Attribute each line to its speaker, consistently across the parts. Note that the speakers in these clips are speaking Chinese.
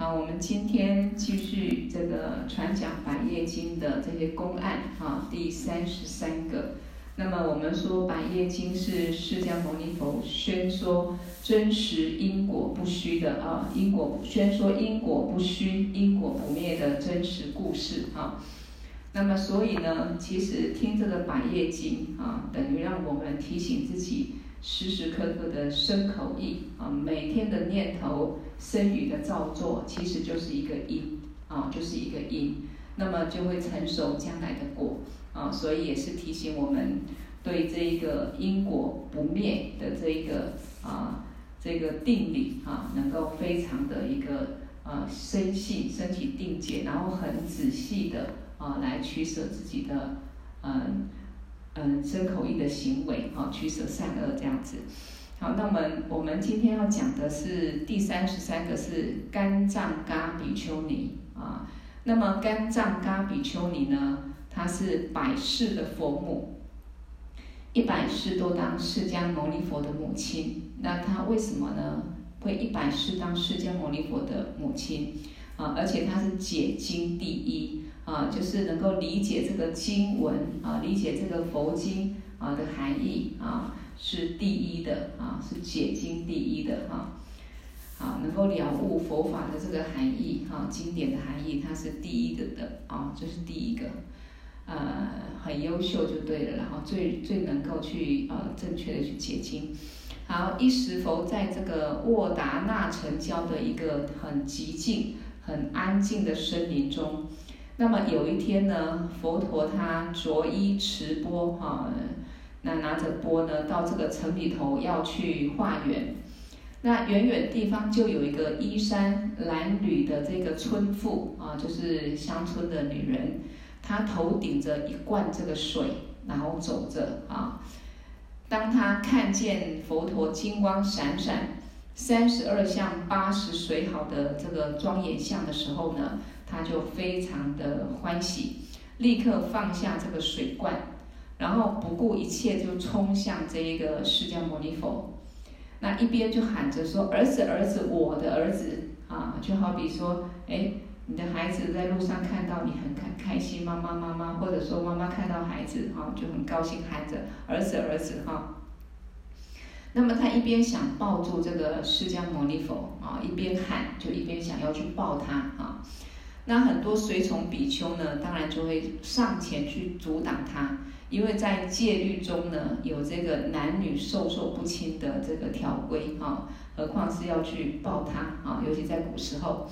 Speaker 1: 好，我们今天继续这个传讲《百业经》的这些公案啊，第三十三个。那么我们说《百业经》是释迦牟尼佛宣说真实因果不虚的啊，因果宣说因果不虚、因果不灭的真实故事啊。那么所以呢，其实听这个《百业经》啊，等于让我们提醒自己。时时刻刻的生口意啊，每天的念头、身语的造作，其实就是一个因啊，就是一个因，那么就会成熟将来的果啊，所以也是提醒我们对这一个因果不灭的这一个啊这个定理啊，能够非常的一个啊深信、升起定解，然后很仔细的啊来取舍自己的嗯。嗯，身口意的行为，哈，取舍善恶这样子。好，那么我们今天要讲的是第三十三个是肝脏嘎比丘尼啊。那么肝脏嘎比丘尼呢，她是百世的佛母，一百世都当释迦牟尼佛的母亲。那她为什么呢？会一百世当释迦牟尼佛的母亲啊？而且她是解经第一。啊，就是能够理解这个经文啊，理解这个佛经啊的含义啊，是第一的啊，是解经第一的哈。啊，能够了悟佛法的这个含义哈，经典的含义，它是第一个的啊，这是第一个，呃，很优秀就对了，然后最最能够去呃正确的去解经。好，一时佛在这个沃达那城郊的一个很寂静、很安静的森林中。那么有一天呢，佛陀他着衣持钵哈，那拿着钵呢，到这个城里头要去化缘。那远远地方就有一个衣衫褴褛的这个村妇啊，就是乡村的女人，她头顶着一罐这个水，然后走着啊。当她看见佛陀金光闪闪、三十二相八十随好的这个庄严相的时候呢，他就非常的欢喜，立刻放下这个水罐，然后不顾一切就冲向这一个释迦牟尼佛。那一边就喊着说：“儿子，儿子，我的儿子啊！”就好比说，哎，你的孩子在路上看到你很开开心，妈妈妈妈，或者说妈妈看到孩子、啊、就很高兴，喊着“儿子，儿子”哈、那么他一边想抱住这个释迦牟尼佛啊，一边喊，就一边想要去抱他啊。那很多随从比丘呢，当然就会上前去阻挡他，因为在戒律中呢，有这个男女授受不亲的这个条规哈，何况是要去抱他啊，尤其在古时候。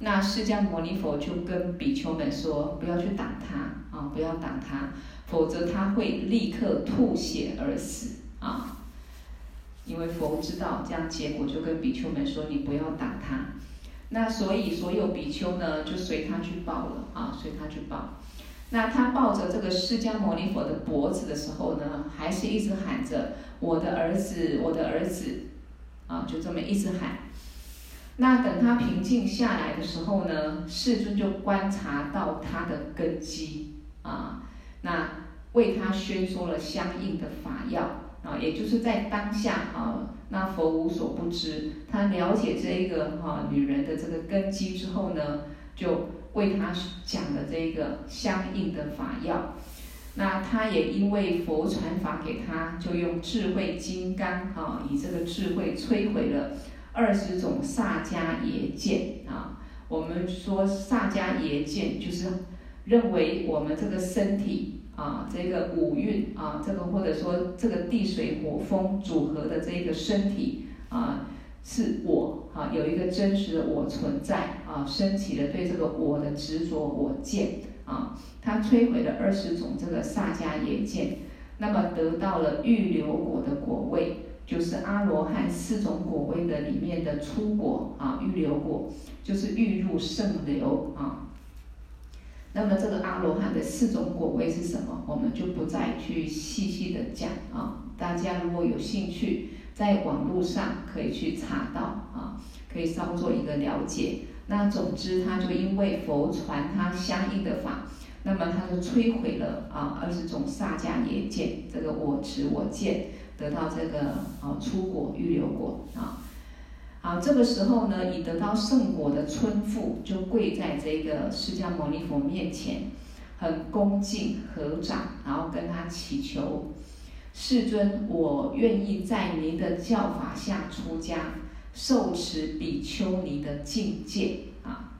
Speaker 1: 那释迦牟尼佛就跟比丘们说，不要去挡他啊，不要挡他，否则他会立刻吐血而死啊。因为佛知道这样结果，就跟比丘们说，你不要挡他。那所以所有比丘呢，就随他去抱了啊，随他去抱。那他抱着这个释迦牟尼佛的脖子的时候呢，还是一直喊着“我的儿子，我的儿子”，啊，就这么一直喊。那等他平静下来的时候呢，世尊就观察到他的根基啊，那为他宣说了相应的法要啊，也就是在当下啊。那佛无所不知，他了解这一个哈、女人的这个根基之后呢，就为她讲了这个相应的法要。那他也因为佛传法给他，就用智慧金刚哈、啊，以这个智慧摧毁了二十种萨迦耶见啊。我们说萨迦耶见就是认为我们这个身体。啊，这个五蕴啊，这个或者说这个地水火风组合的这一个身体啊，是我啊，有一个真实的我存在啊，升起了对这个我的执着我见啊，它摧毁了二十种这个萨迦耶见，那么得到了预流果的果位，就是阿罗汉四种果位的里面的初果啊，预流果就是预入圣流啊。那么这个阿罗汉的四种果位是什么？我们就不再去细细的讲啊。大家如果有兴趣，在网络上可以去查到啊，可以稍作一个了解。那总之，他就因为佛传他相应的法，那么他就摧毁了啊二十种萨迦耶见，这个我执我见，得到这个啊初果预流果啊。好，这个时候呢，已得到圣果的村妇就跪在这个释迦牟尼佛面前，很恭敬合掌，然后跟他祈求：世尊，我愿意在您的教法下出家，受持比丘尼的境界啊。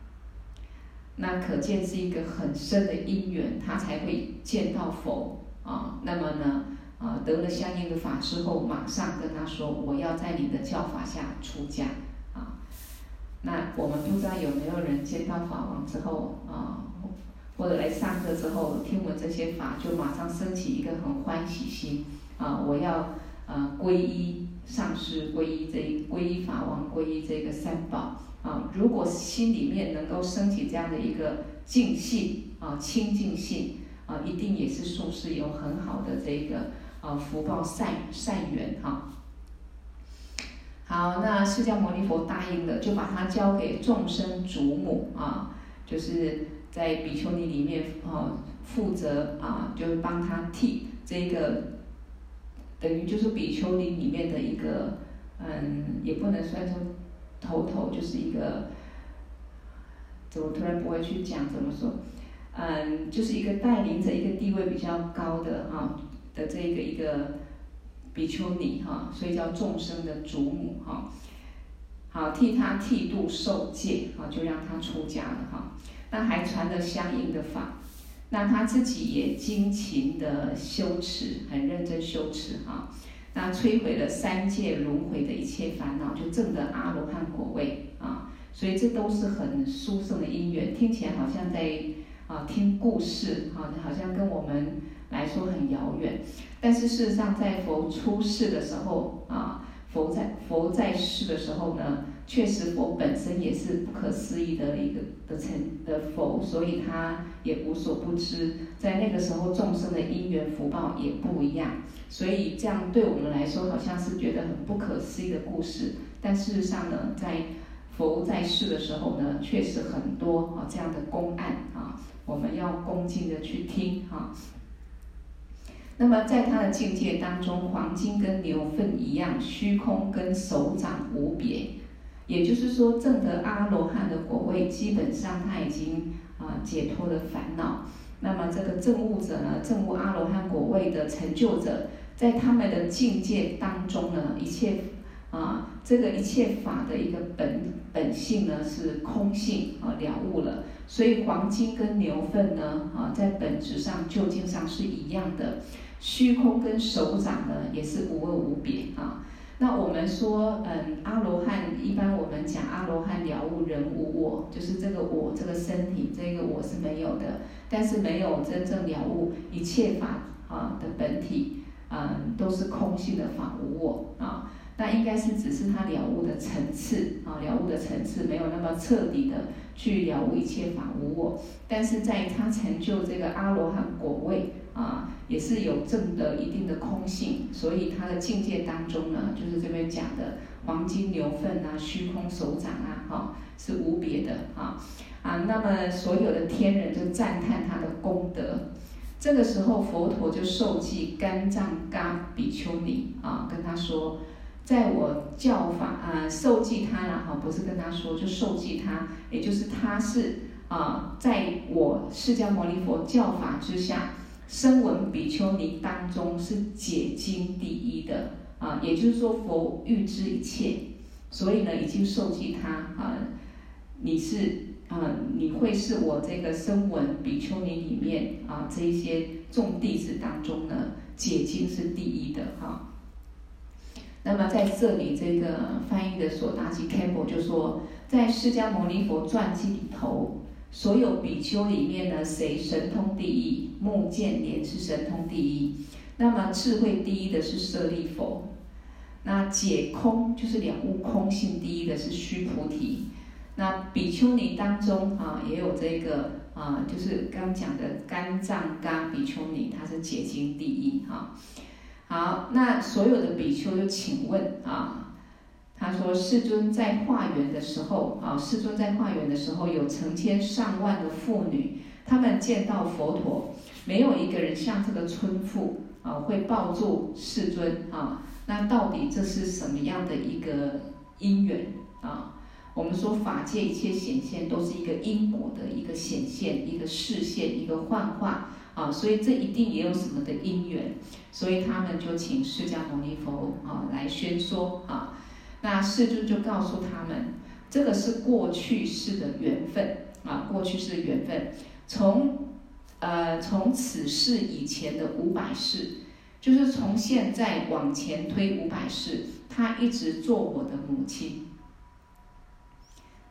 Speaker 1: 那可见是一个很深的因缘，他才会见到佛啊。那么呢，啊得了相应的法之后，马上跟他说：“我要在你的教法下出家。”啊，那我们不知道有没有人见到法王之后啊，或者来上课之后听闻这些法，就马上升起一个很欢喜心啊！我要呃皈依上师，皈依这皈依法王，皈依这个三宝。啊，如果心里面能够升起这样的一个净信啊、清净信啊，一定也是说是有很好的这个啊福报善善缘哈。好，那释迦牟尼佛答应了，就把他交给众生主母啊，就是在比丘尼里面啊负责啊，就是帮他替这个等于就是比丘尼里面的一个嗯，也不能算说。头头就是一个，怎么突然不会去讲怎么说？嗯，就是一个带领着一个地位比较高的啊的这个一个比丘尼哈，所以叫众生的祖母哈。好，替他剃度受戒啊，就让他出家了哈。那还传了相应的法，那他自己也精勤的修持，很认真修持哈。那摧毁了三界轮回的一切烦恼，就证得阿罗汉果位啊！所以这都是很殊胜的因缘，听起来好像在啊听故事啊，好像跟我们来说很遥远。但是事实上，在佛出世的时候啊，佛在佛在世的时候呢，确实佛本身也是不可思议的一个的成的佛，所以他也无所不知。在那个时候，众生的因缘福报也不一样。所以这样对我们来说，好像是觉得很不可思议的故事。但事实上呢，在佛在世的时候呢，确实很多啊这样的公案啊，我们要恭敬的去听哈。那么在他的境界当中，黄金跟牛粪一样，虚空跟手掌无别。也就是说，证得阿罗汉的果位，基本上他已经啊解脱了烦恼。那么这个证悟者呢，证悟阿罗汉果位的成就者，在他们的境界当中呢，一切啊，这个一切法的一个本本性呢是空性啊，了悟了。所以黄金跟牛粪呢啊，在本质上究竟上是一样的，虚空跟手掌呢也是无二无别啊。那我们说，嗯，阿罗汉一般我们讲阿罗汉了悟人无我，就是这个我这个身体这个我是没有的，但是没有真正了悟一切法啊的本体，嗯，都是空性的法无我啊。那应该是只是他了悟的层次啊，了悟的层次没有那么彻底的去了悟一切法无我，但是在他成就这个阿罗汉果位啊。也是有证得一定的空性，所以他的境界当中呢，就是这边讲的黄金牛粪啊、虚空手掌啊，哈、哦，是无别的啊啊。那么所有的天人就赞叹他的功德。这个时候佛陀就受记肝脏嘎比丘尼啊，跟他说，在我教法啊，受记他了哈，不是跟他说，就受记他，也就是他是啊，在我释迦牟尼佛教法之下。声闻比丘尼当中是解经第一的啊，也就是说佛预知一切，所以呢已经受记他啊，你是啊，你会是我这个声闻比丘尼里面啊这一些众弟子当中呢解经是第一的哈、那么在这里这个翻译的索达吉堪布就说，在释迦牟尼佛传记里头。所有比丘里面呢，谁神通第一？目犍连是神通第一。那么智慧第一的是舍利弗。那解空就是了悟空性第一的是须菩提。那比丘尼当中啊，也有这个啊，就是刚讲的干藏嘎比丘尼，他是解经第一哈。好，那所有的比丘就请问啊。他说：“世尊在化缘的时候，啊，世尊在化缘的时候，有成千上万的妇女，他们见到佛陀，没有一个人像这个村妇啊，会抱住世尊啊。那到底这是什么样的一个因缘啊。我们说法界一切显现都是一个因果的一个显现，一个示现，一个幻化啊，所以这一定也有什么的因缘，所以他们就请释迦牟尼佛啊来宣说啊。那世尊就告诉他们，这个是过去世的缘分啊，过去世的缘分，从呃从此世以前的五百世，就是从现在往前推五百世，他一直做我的母亲。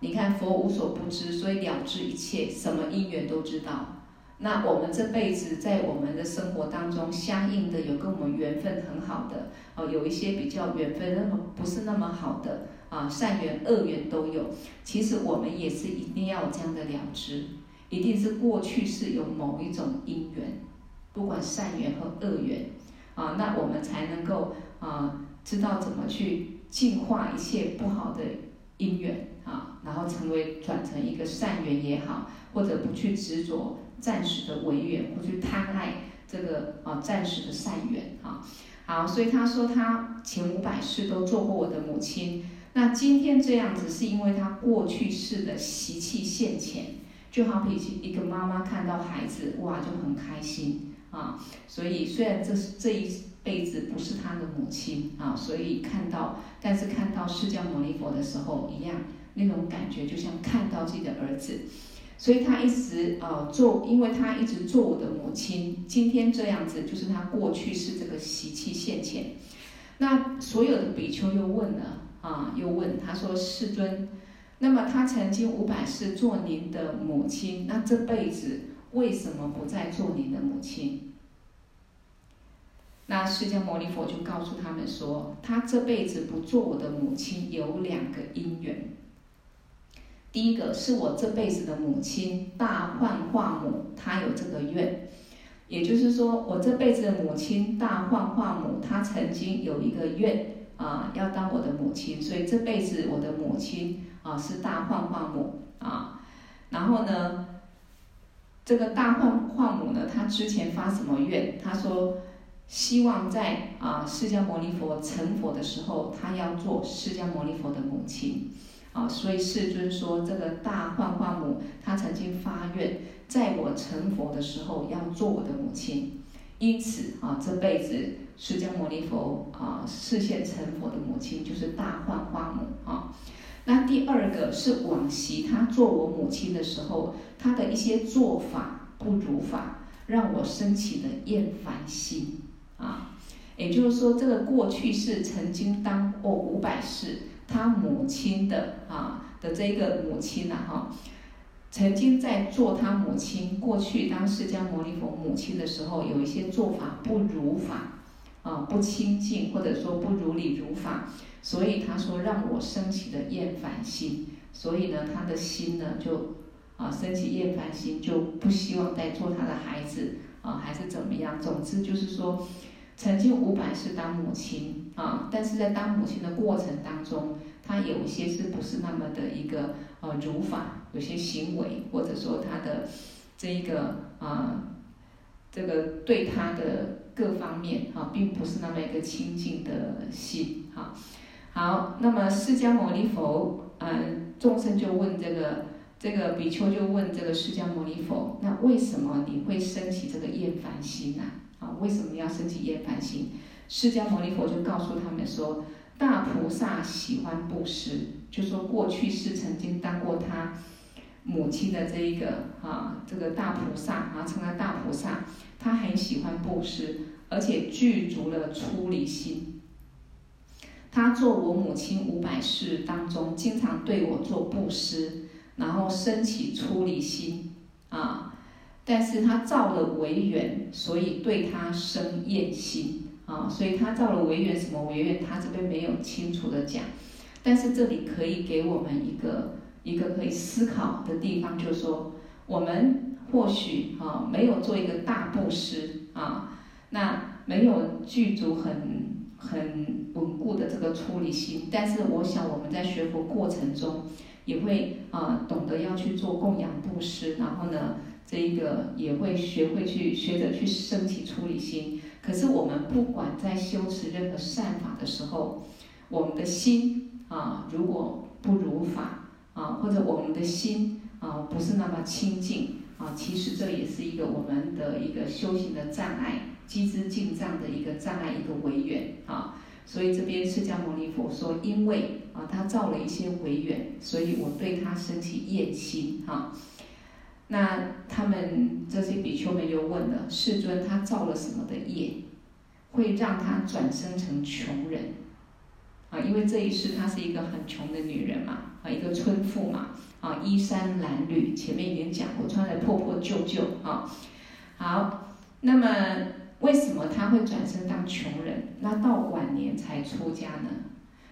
Speaker 1: 你看佛无所不知，所以了知一切，什么因缘都知道。那我们这辈子在我们的生活当中，相应的有跟我们缘分很好的，哦，有一些比较缘分那么不是那么好的啊，善缘恶缘都有。其实我们也是一定要有这样的了知，一定是过去是有某一种因缘，不管善缘和恶缘啊，那我们才能够啊知道怎么去净化一切不好的因缘。啊，然后成为转成一个善缘也好，或者不去执着暂时的违缘，或去贪爱这个啊暂时的善缘啊。好，所以他说他前五百世都做过我的母亲，那今天这样子是因为他过去世的习气现前，就好比一个妈妈看到孩子哇就很开心啊，所以虽然这是这一辈子不是他的母亲啊，所以看到，但是看到释迦牟尼佛的时候一样。那种感觉就像看到自己的儿子，所以他一直呃做，因为他一直做我的母亲。今天这样子，就是他过去是这个习气现前。那所有的比丘又问了啊，又问他说：“世尊，那么他曾经五百世做您的母亲，那这辈子为什么不再做您的母亲？”那释迦牟尼佛就告诉他们说：“他这辈子不做我的母亲，有两个因缘。”第一个是我这辈子的母亲大幻化母，她有这个愿，也就是说，我这辈子的母亲大幻化母，她曾经有一个愿啊，要当我的母亲，所以这辈子我的母亲啊是大幻化母啊。然后呢，这个大幻化母呢，她之前发什么愿？她说希望在啊释迦牟尼佛成佛的时候，她要做释迦牟尼佛的母亲。啊，所以世尊说，这个大幻化母，她曾经发愿，在我成佛的时候要做我的母亲，因此啊，这辈子释迦牟尼佛啊，视现成佛的母亲就是大幻化母啊。那第二个是往昔她做我母亲的时候，她的一些做法不如法，让我生起了厌烦心啊。也就是说，这个过去是曾经当过五百世。他母亲的啊的这个母亲呐、哈，曾经在做他母亲过去当释迦牟尼佛母亲的时候，有一些做法不如法，啊不清净或者说不如理如法，所以他说让我升起的厌烦心，所以呢他的心呢就啊升起厌烦心，就不希望再做他的孩子啊还是怎么样，总之就是说。曾经五百世当母亲啊，但是在当母亲的过程当中，她有些是不是那么的一个呃如法，有些行为或者说她的这一个啊，这个对她的各方面啊，并不是那么一个清净的心哈。好，那么释迦牟尼佛，嗯，众生就问这个这个比丘就问这个释迦牟尼佛，那为什么你会升起这个厌烦心呢？啊，为什么要升起厌烦心？释迦牟尼佛就告诉他们说，大菩萨喜欢布施，就说过去是曾经当过他母亲的这一个啊，这个大菩萨啊，称他大菩萨，他很喜欢布施，而且具足了出离心。他做我母亲五百世当中，经常对我做布施，然后升起出离心啊。但是他造了违缘，所以对他生厌心啊，所以他造了违缘，什么违缘？他这边没有清楚的讲，但是这里可以给我们一个一个可以思考的地方，就是说，我们或许啊没有做一个大布施啊，那没有具足很很稳固的这个出离心，但是我想我们在学佛过程中也会啊懂得要去做供养布施，然后呢。这一个也会学会去学着去升起出离心，可是我们不管在修持任何善法的时候，我们的心啊，如果不如法啊，或者我们的心啊不是那么清净啊，其实这也是一个我们的一个修行的障碍，积资净障的一个障碍，一个违缘啊。所以这边释迦牟尼佛说，因为啊他造了一些违缘，所以我对他升起厌心哈。那他们这些比丘们又问了世尊，他造了什么的业，会让他转生成穷人？啊，因为这一世她是一个很穷的女人嘛，啊，一个村妇嘛，啊，衣衫褴褛，前面已经讲过，穿的破破旧旧啊。好，那么为什么她会转生当穷人？那到晚年才出家呢？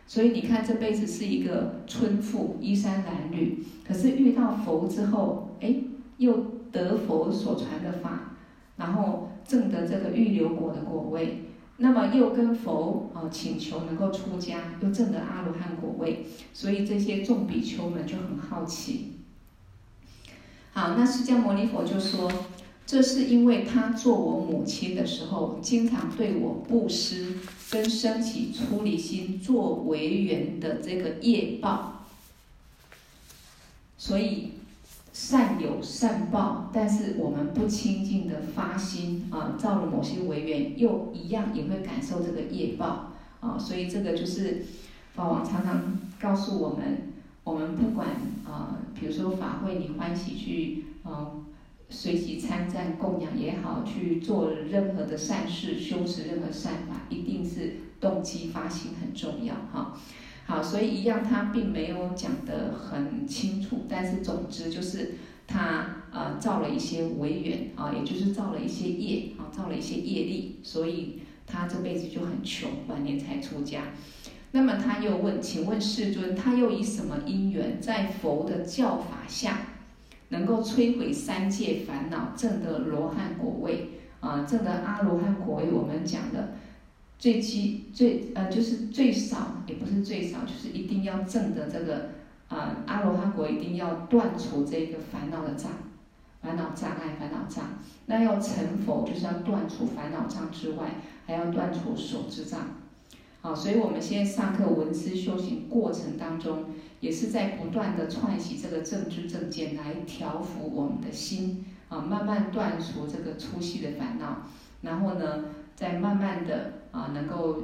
Speaker 1: 所以你看这辈子是一个村妇，衣衫褴褛，可是遇到佛之后，哎。又得佛所传的法，然后证得这个预流果的果位，那么又跟佛啊请求能够出家，又证得阿罗汉果位，所以这些众比丘们就很好奇。好，那释迦牟尼佛就说，这是因为他做我母亲的时候，经常对我布施，跟升起出离心作为缘的这个业报，所以。善有善报，但是我们不清净的发心啊，造了某些违缘，又一样也会感受这个业报啊，所以这个就是法王常常告诉我们，我们不管啊，比如说法会你欢喜去啊，随喜参赞供养也好，去做任何的善事，修持任何善法，一定是动机发心很重要哈。好，所以一样，他并没有讲得很清楚，但是总之就是他呃造了一些违缘啊，也就是造了一些业啊，造了一些业力，所以他这辈子就很穷，晚年才出家。那么他又问，请问世尊，他又以什么因缘，在佛的教法下，能够摧毁三界烦恼，证得罗汉果位啊？证得阿罗汉果位，我们讲的。最基最呃就是最少也不是最少，就是一定要证的这个啊、阿罗汉果，一定要断除这个烦恼的障，烦恼障碍烦恼障。那要成佛，就是要断除烦恼障之外，还要断除所知障。好，所以我们现在上课闻思修行过程当中，也是在不断的串习这个正知正见来调伏我们的心啊，慢慢断除这个粗细的烦恼，然后呢，在慢慢的。啊，能够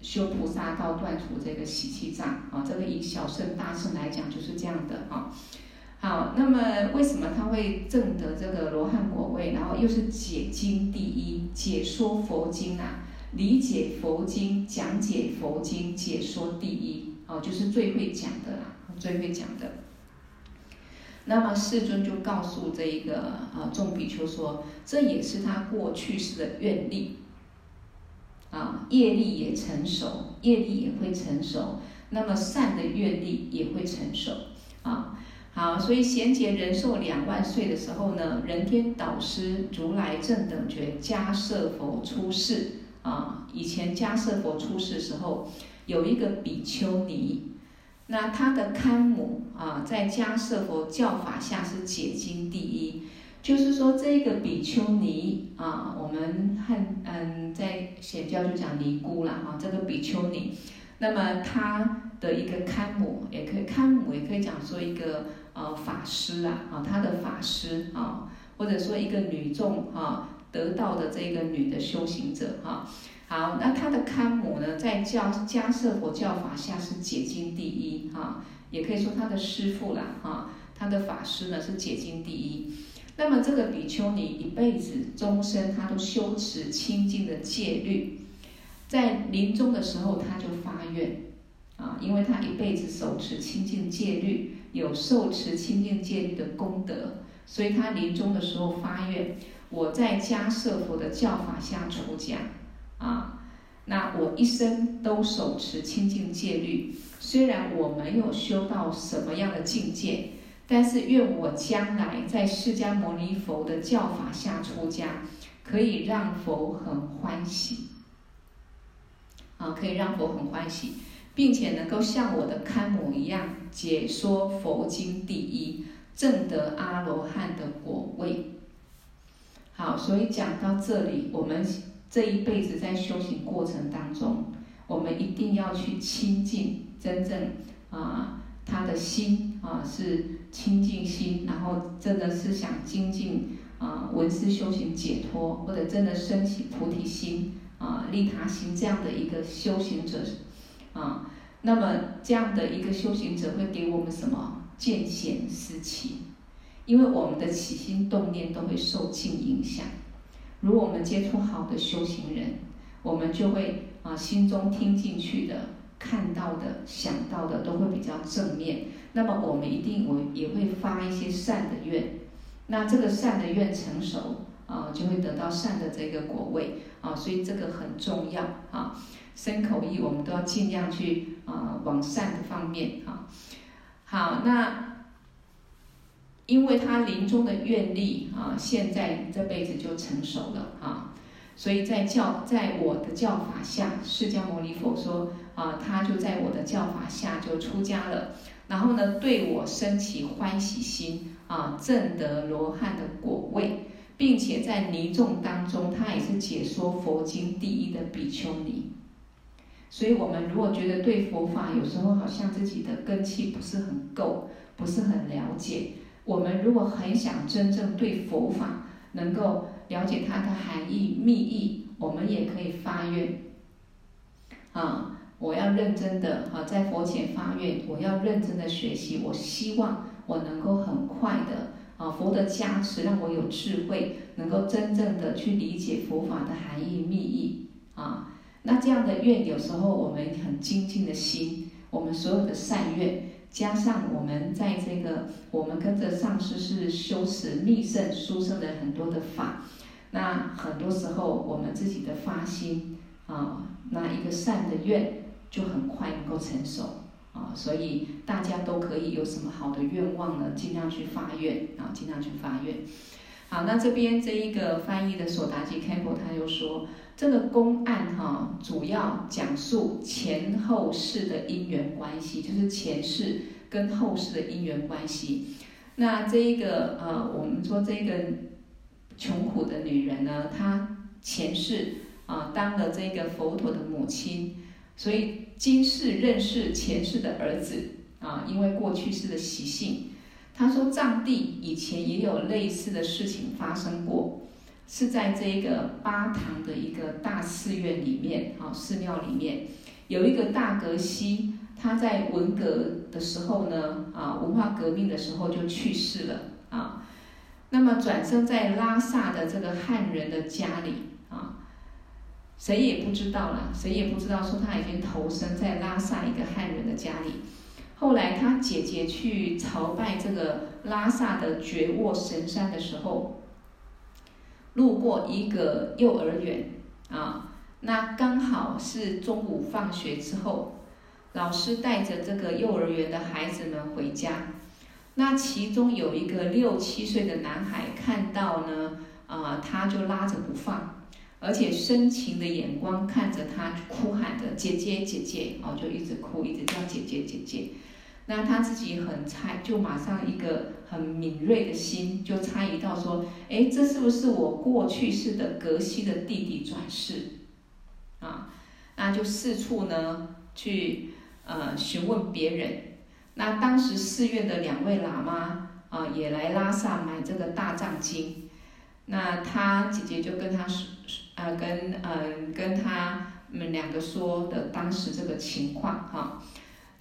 Speaker 1: 修菩萨道，断除这个习气障啊，这个以小胜大胜来讲就是这样的啊。好，那么为什么他会证得这个罗汉果位？然后又是解经第一，解说佛经啊，理解佛经，讲解佛经，解说第一啊，就是最会讲的啦，最会讲的。那么世尊就告诉这一个啊众比丘说，这也是他过去世的愿力。啊，业力也成熟，业力也会成熟，那么善的愿力也会成熟。啊，好，所以贤劫人寿两万岁的时候呢，人天导师如来正等觉迦叶佛出世。啊，以前迦叶佛出世时候，有一个比丘尼，那他的堪母啊，在迦叶佛教法下是解经第一。就是说，这个比丘尼啊，我们汉嗯，在显教就讲尼姑了哈。这个比丘尼，那么他的一个堪母，也可以堪母，也可以讲说一个呃法师啊，啊，他的法师啊，或者说一个女众啊，得道的这个女的修行者哈。好，那他的堪母呢，在教迦叶佛教法下是解经第一哈，也可以说他的师父啦哈，他的法师呢是解经第一。那么这个比丘尼一辈子终身，他都修持清净的戒律，在临终的时候他就发愿，啊，因为他一辈子手持清净戒律，有受持清净戒律的功德，所以他临终的时候发愿，我在迦叶佛的教法下出家，啊，那我一生都守持清净戒律，虽然我没有修到什么样的境界。但是愿我将来在释迦牟尼佛的教法下出家，可以让佛很欢喜，啊，可以让佛很欢喜，并且能够像我的堪母一样解说佛经第一，证得阿罗汉的果位。好，所以讲到这里，我们这一辈子在修行过程当中，我们一定要去亲近真正啊。他的心啊是清净心，然后真的是想精进啊闻思修行解脱，或者真的升起菩提心啊利他心这样的一个修行者啊，那么这样的一个修行者会给我们什么见贤思齐？因为我们的起心动念都会受尽影响。如果我们接触好的修行人，我们就会啊心中听进去的、看到的、想到的都会比较正面。那么我们一定我也会发一些善的愿。那这个善的愿成熟啊，就会得到善的这个果位啊。所以这个很重要啊。身口意我们都要尽量去啊往善的方面啊。好，那。因为他临终的愿力啊，现在这辈子就成熟了啊，所以在教在我的教法下，释迦牟尼佛说啊，他就在我的教法下就出家了，然后呢，对我升起欢喜心啊，证得罗汉的果位，并且在尼众当中，他也是解说佛经第一的比丘尼。所以我们如果觉得对佛法有时候好像自己的根器不是很够，不是很了解。我们如果很想真正对佛法能够了解它的含义密意，我们也可以发愿啊！我要认真的啊，在佛前发愿，我要认真的学习。我希望我能够很快的啊，佛的加持让我有智慧，能够真正的去理解佛法的含义密意啊。那这样的愿，有时候我们很精进的心，我们所有的善愿。加上我们在这个，我们跟着上师是修持密圣殊胜的很多的法，那很多时候我们自己的发心啊，那一个善的愿就很快能够成熟啊，所以大家都可以有什么好的愿望呢？尽量去发愿啊，尽量去发愿。好，那这边这一个翻译的索达吉堪布他又说。这个公案哈，主要讲述前后世的因缘关系，就是前世跟后世的因缘关系。那这一个呃，我们说这个穷苦的女人呢，她前世啊当了这个佛陀的母亲，所以今世认识前世的儿子啊，因为过去世的习性，他说藏地以前也有类似的事情发生过。是在这一个巴塘的一个大寺院里面，啊，寺庙里面有一个大格西，他在文革的时候呢，啊，文化革命的时候就去世了，啊，那么转生在拉萨的这个汉人的家里，谁也不知道了，谁也不知道说他已经投生在拉萨一个汉人的家里。后来他姐姐去朝拜这个拉萨的觉沃神山的时候。路过一个幼儿园啊，那刚好是中午放学之后，老师带着这个幼儿园的孩子们回家。那其中有一个六七岁的男孩看到呢，啊，他就拉着不放，而且深情的眼光看着他，哭喊着“姐姐，姐姐”，哦，就一直哭，一直叫“姐姐，姐姐”。那他自己很猜，就马上一个很敏锐的心就猜疑到说，哎，这是不是我过去世的格西的弟弟转世？啊，那就四处呢去呃询问别人。那当时寺院的两位喇嘛啊也来拉萨买这个大藏经。那他姐姐就跟他说，呃跟呃跟他们两个说的当时这个情况哈。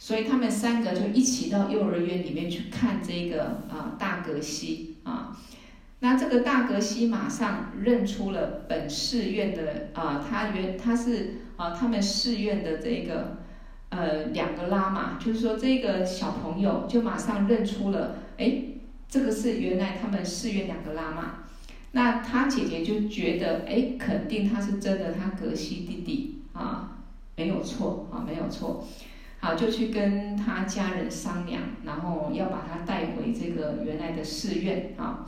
Speaker 1: 所以他们三个就一起到幼儿园里面去看这个啊大格西啊，那这个大格西马上认出了本寺院的啊，他原他是啊他们寺院的这个呃两个喇嘛，就是说这个小朋友就马上认出了，哎，这个是原来他们寺院两个喇嘛，那他姐姐就觉得哎肯定他是真的，他格西弟弟啊没有错啊没有错。好，就去跟他家人商量，然后要把他带回这个原来的寺院啊。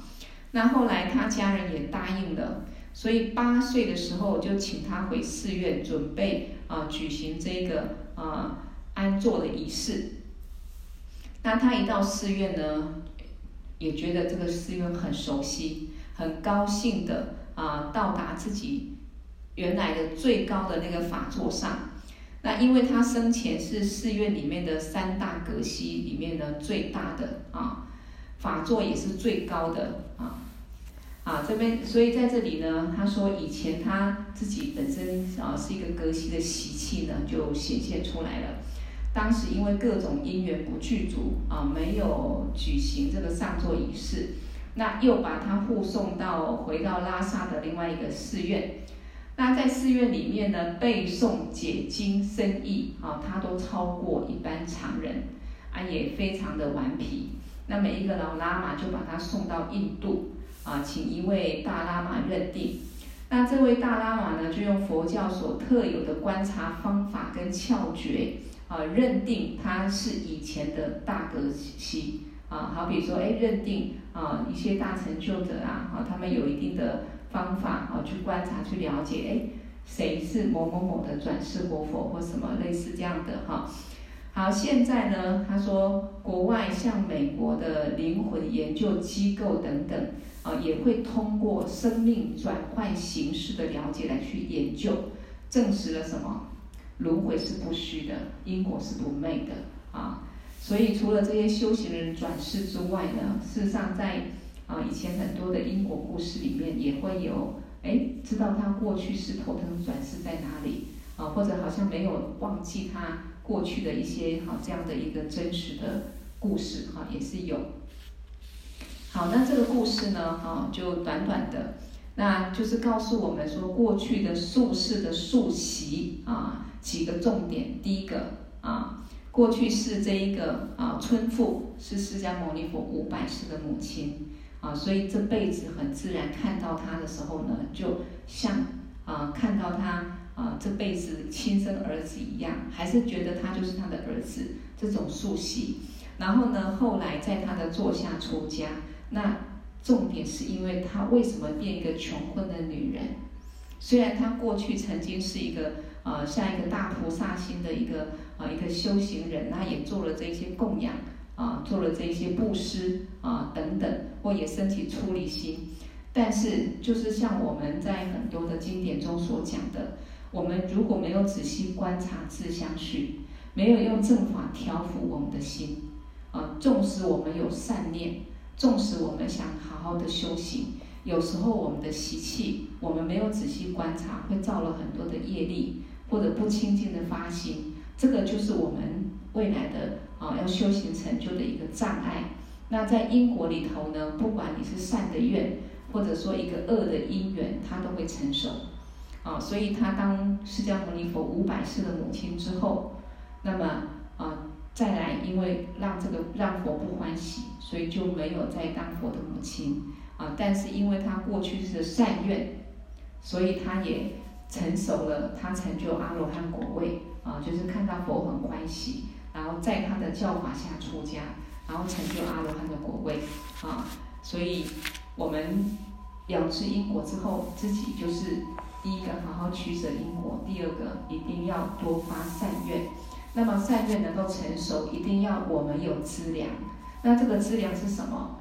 Speaker 1: 那后来他家人也答应了，所以八岁的时候就请他回寺院，准备啊举行这个啊安坐的仪式。那他一到寺院呢，也觉得这个寺院很熟悉，很高兴的啊到达自己原来的最高的那个法座上。那因为他生前是寺院里面的三大格西里面呢最大的啊，法座也是最高的啊。啊，这边所以在这里呢，他说以前他自己本身啊是一个格西的习气呢，就显现出来了。当时因为各种因缘不具足啊，没有举行这个上座仪式，那又把他护送到回到拉萨的另外一个寺院。那在寺院里面呢，背诵解经深意啊，他都超过一般常人啊，也非常的顽皮。那每一个老喇嘛就把他送到印度。啊，请一位大喇嘛认定。那这位大喇嘛呢，就用佛教所特有的观察方法跟窍诀，啊，认定他是以前的大格西。啊，好比说，哎，认定啊一些大成就者啊，啊，他们有一定的方法啊，去观察去了解，哎，谁是某某某的转世活佛或什么类似这样的哈。好，现在呢，他说国外像美国的灵魂研究机构等等。啊，也会通过生命转换形式的了解来去研究，证实了什么？轮回是不虚的，因果是不昧的啊。所以除了这些修行人转世之外呢，事实上在啊以前很多的因果故事里面也会有，哎，知道他过去是投生转世在哪里啊，或者好像没有忘记他过去的一些好这样的一个真实的故事哈，也是有。好，那这个故事呢，哈，就短短的，那就是告诉我们说，过去的宿世的宿习啊，几个重点。第一个啊，过去是这一个啊，村妇是释迦牟尼佛五百世的母亲啊，所以这辈子很自然看到他的时候呢，就像啊，看到他啊，这辈子亲生儿子一样，还是觉得他就是他的儿子，这种宿习。然后呢，后来在他的座下出家。那重点是因为她为什么变一个穷困的女人？虽然她过去曾经是一个呃像一个大菩萨心的一个啊一个修行人，他也做了这些供养啊、做了这些布施啊、等等，或也升起出离心。但是就是像我们在很多的经典中所讲的，我们如果没有仔细观察自相续，没有用正法调伏我们的心啊，纵使我们有善念。纵使我们想好好的修行，有时候我们的习气，我们没有仔细观察，会造了很多的业力，或者不清净的发心，这个就是我们未来的啊要修行成就的一个障碍。那在因果里头呢，不管你是善的愿，或者说一个恶的因缘，它都会成熟。啊，所以他当释迦牟尼佛五百世的母亲之后，那么啊。再来，因为让这个让佛不欢喜，所以就没有再当佛的母亲啊。但是因为他过去是善愿，所以他也成熟了，他成就阿罗汉果位啊，就是看到佛很欢喜，然后在他的教法下出家，然后成就阿罗汉的果位啊。所以我们了知因果之后，自己就是第一个好好取舍因果，第二个一定要多发善愿。那么善愿能够成熟，一定要我们有资粮。那这个资粮是什么？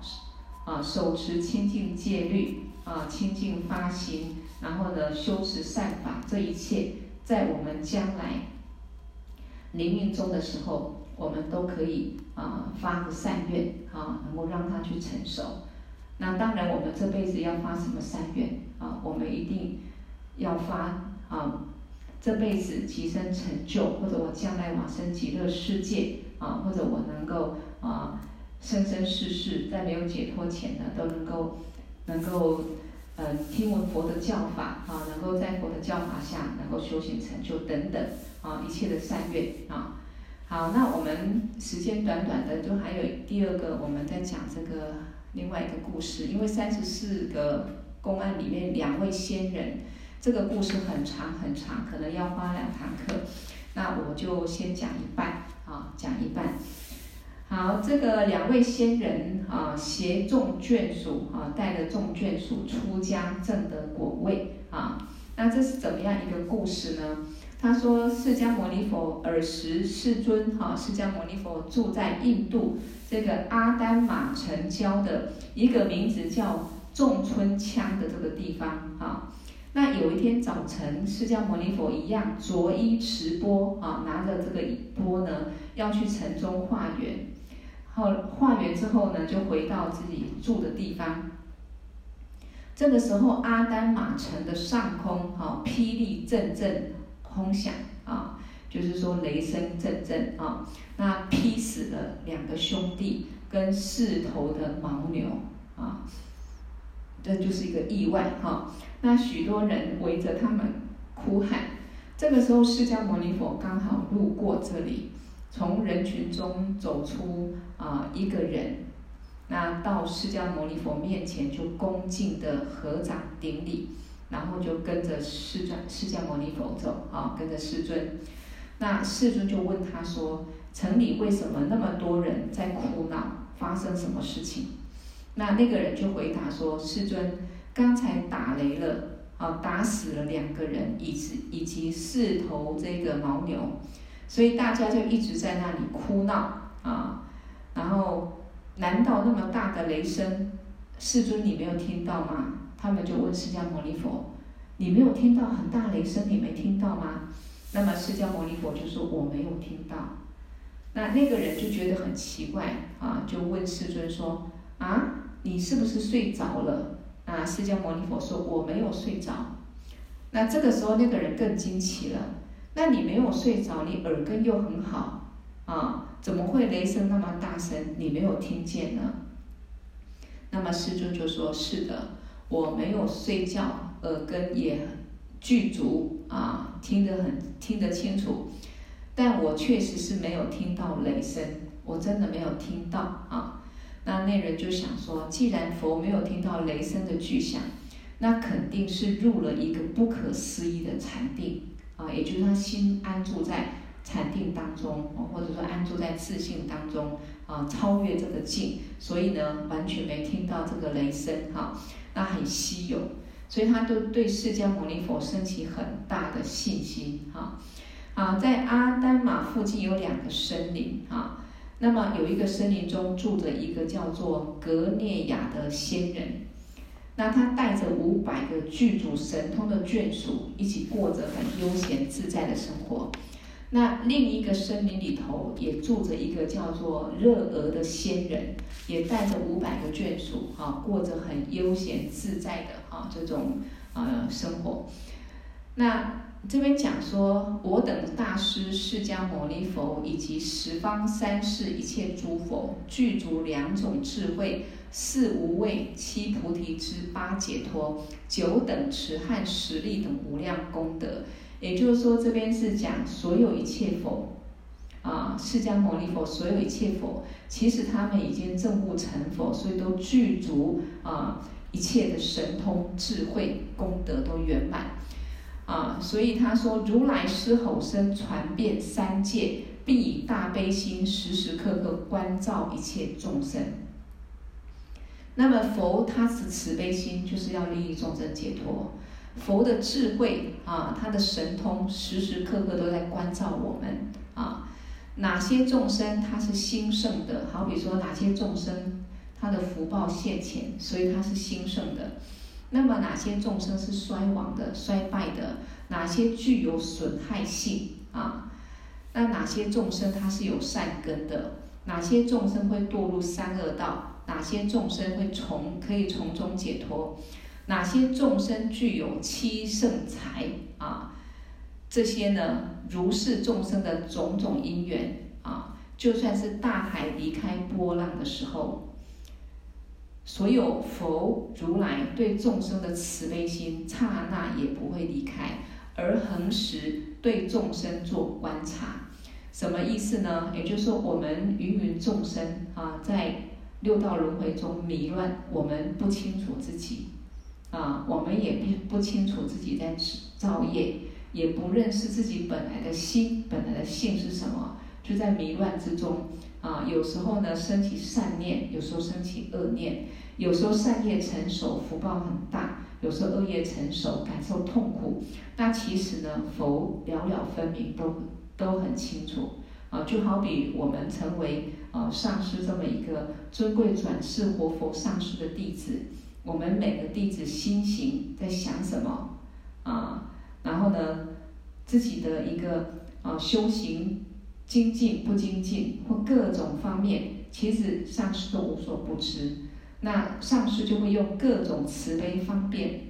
Speaker 1: 啊，手持清净戒律，啊，清净发心，然后呢，修持善法，这一切在我们将来临命终的时候，我们都可以啊发个善愿，啊，能够让它去成熟。那当然，我们这辈子要发什么善愿啊？我们一定要发啊。这辈子提升成就，或者我将来往生极乐世界啊，或者我能够啊生生世世在没有解脱前呢，都能够能够呃听闻佛的教法啊，能够在佛的教法下能够修行成就等等啊一切的善愿啊。好，那我们时间短短的，就还有第二个，我们在讲这个另外一个故事，因为三十四个公案里面两位仙人。这个故事很长很长，可能要花两堂课，那我就先讲一半啊，讲一半。好，这个两位仙人啊，携众眷属啊，带着众眷属出家证得果位啊。那这是怎么样一个故事呢？他说，释迦牟尼佛尔时世尊哈，释迦牟尼佛住在印度这个阿丹马城郊的一个名字叫仲春羌的这个地方啊。那有一天早晨，释迦牟尼佛一样着衣持钵啊，拿着这个呢，要去城中化缘。后化缘之后呢，就回到自己住的地方。这个时候，阿丹马城的上空啊，霹雳阵阵轰响啊，就是说雷声阵阵啊，那劈死了两个兄弟跟四头的牦牛啊，这就是一个意外哈。那许多人围着他们哭喊，这个时候释迦牟尼佛刚好路过这里，从人群中走出啊一个人，那到释迦牟尼佛面前就恭敬的合掌顶礼，然后就跟着释迦释迦牟尼佛走啊，跟着世尊。那世尊就问他说：城里为什么那么多人在哭闹？发生什么事情？那那个人就回答说：世尊。刚才打雷了，啊，打死了两个人，以及以及四头这个牦牛，所以大家就一直在那里哭闹啊。然后，难道那么大的雷声，世尊你没有听到吗？他们就问释迦牟尼佛：“你没有听到很大雷声，你没听到吗？”那么释迦牟尼佛就说：“我没有听到。”那那个人就觉得很奇怪啊，就问世尊说：“啊，你是不是睡着了？”啊，释迦牟尼佛说：“我没有睡着。”那这个时候，那个人更惊奇了。那你没有睡着，你耳根又很好啊，怎么会雷声那么大声，你没有听见呢？那么世尊就说：“是的，我没有睡觉，耳根也具足啊，听得很听得清楚。但我确实是没有听到雷声，我真的没有听到啊。”那那人就想说，既然佛没有听到雷声的巨响，那肯定是入了一个不可思议的禅定啊，也就是他心安住在禅定当中，或者说安住在自信当中啊，超越这个境，所以呢，完全没听到这个雷声哈，那很稀有，所以他就对释迦牟尼佛升起很大的信心哈。啊，在阿丹玛附近有两个森林啊。那么有一个森林中住着一个叫做格聂雅的仙人，那他带着五百个具足神通的眷属，一起过着很悠闲自在的生活。那另一个森林里头也住着一个叫做热俄的仙人，也带着五百个眷属，哈，过着很悠闲自在的哈这种呃生活。那这边讲说，我等大师释迦牟尼佛以及十方三世一切诸佛，具足两种智慧，四无畏，七菩提之八解脱，九等持和十力等无量功德。也就是说，这边是讲所有一切佛，啊，释迦牟尼佛所有一切佛，其实他们已经证悟成佛，所以都具足啊一切的神通智慧功德都圆满。啊，所以他说，如来狮吼声传遍三界，必以大悲心时时刻刻关照一切众生。那么佛他是慈悲心，就是要利益众生解脱。佛的智慧啊，他的神通时时刻刻都在关照我们啊。哪些众生他是兴盛的？好比说哪些众生他的福报现前，所以他是兴盛的。那么哪些众生是衰亡的、衰败的？哪些具有损害性啊？那哪些众生它是有善根的？哪些众生会堕入三恶道？哪些众生会从可以从中解脱？哪些众生具有七圣财啊？这些呢，如是众生的种种因缘啊，就算是大海离开波浪的时候。所有佛如来对众生的慈悲心，刹那也不会离开，而恒时对众生做观察。什么意思呢？也就是说，我们芸芸众生啊，在六道轮回中迷乱，我们不清楚自己啊，我们也不不清楚自己在造业，也不认识自己本来的心、本来的性是什么，就在迷乱之中啊。有时候呢，升起善念，有时候升起恶念。有时候善业成熟，福报很大；有时候恶业成熟，感受痛苦。那其实呢，佛了了分明，都都很清楚啊。就好比我们成为呃上师这么一个尊贵转世活佛上师的弟子，我们每个弟子心行在想什么啊，然后呢，自己的一个啊修行精进不精进或各种方面，其实上师都无所不知。那上师就会用各种慈悲方便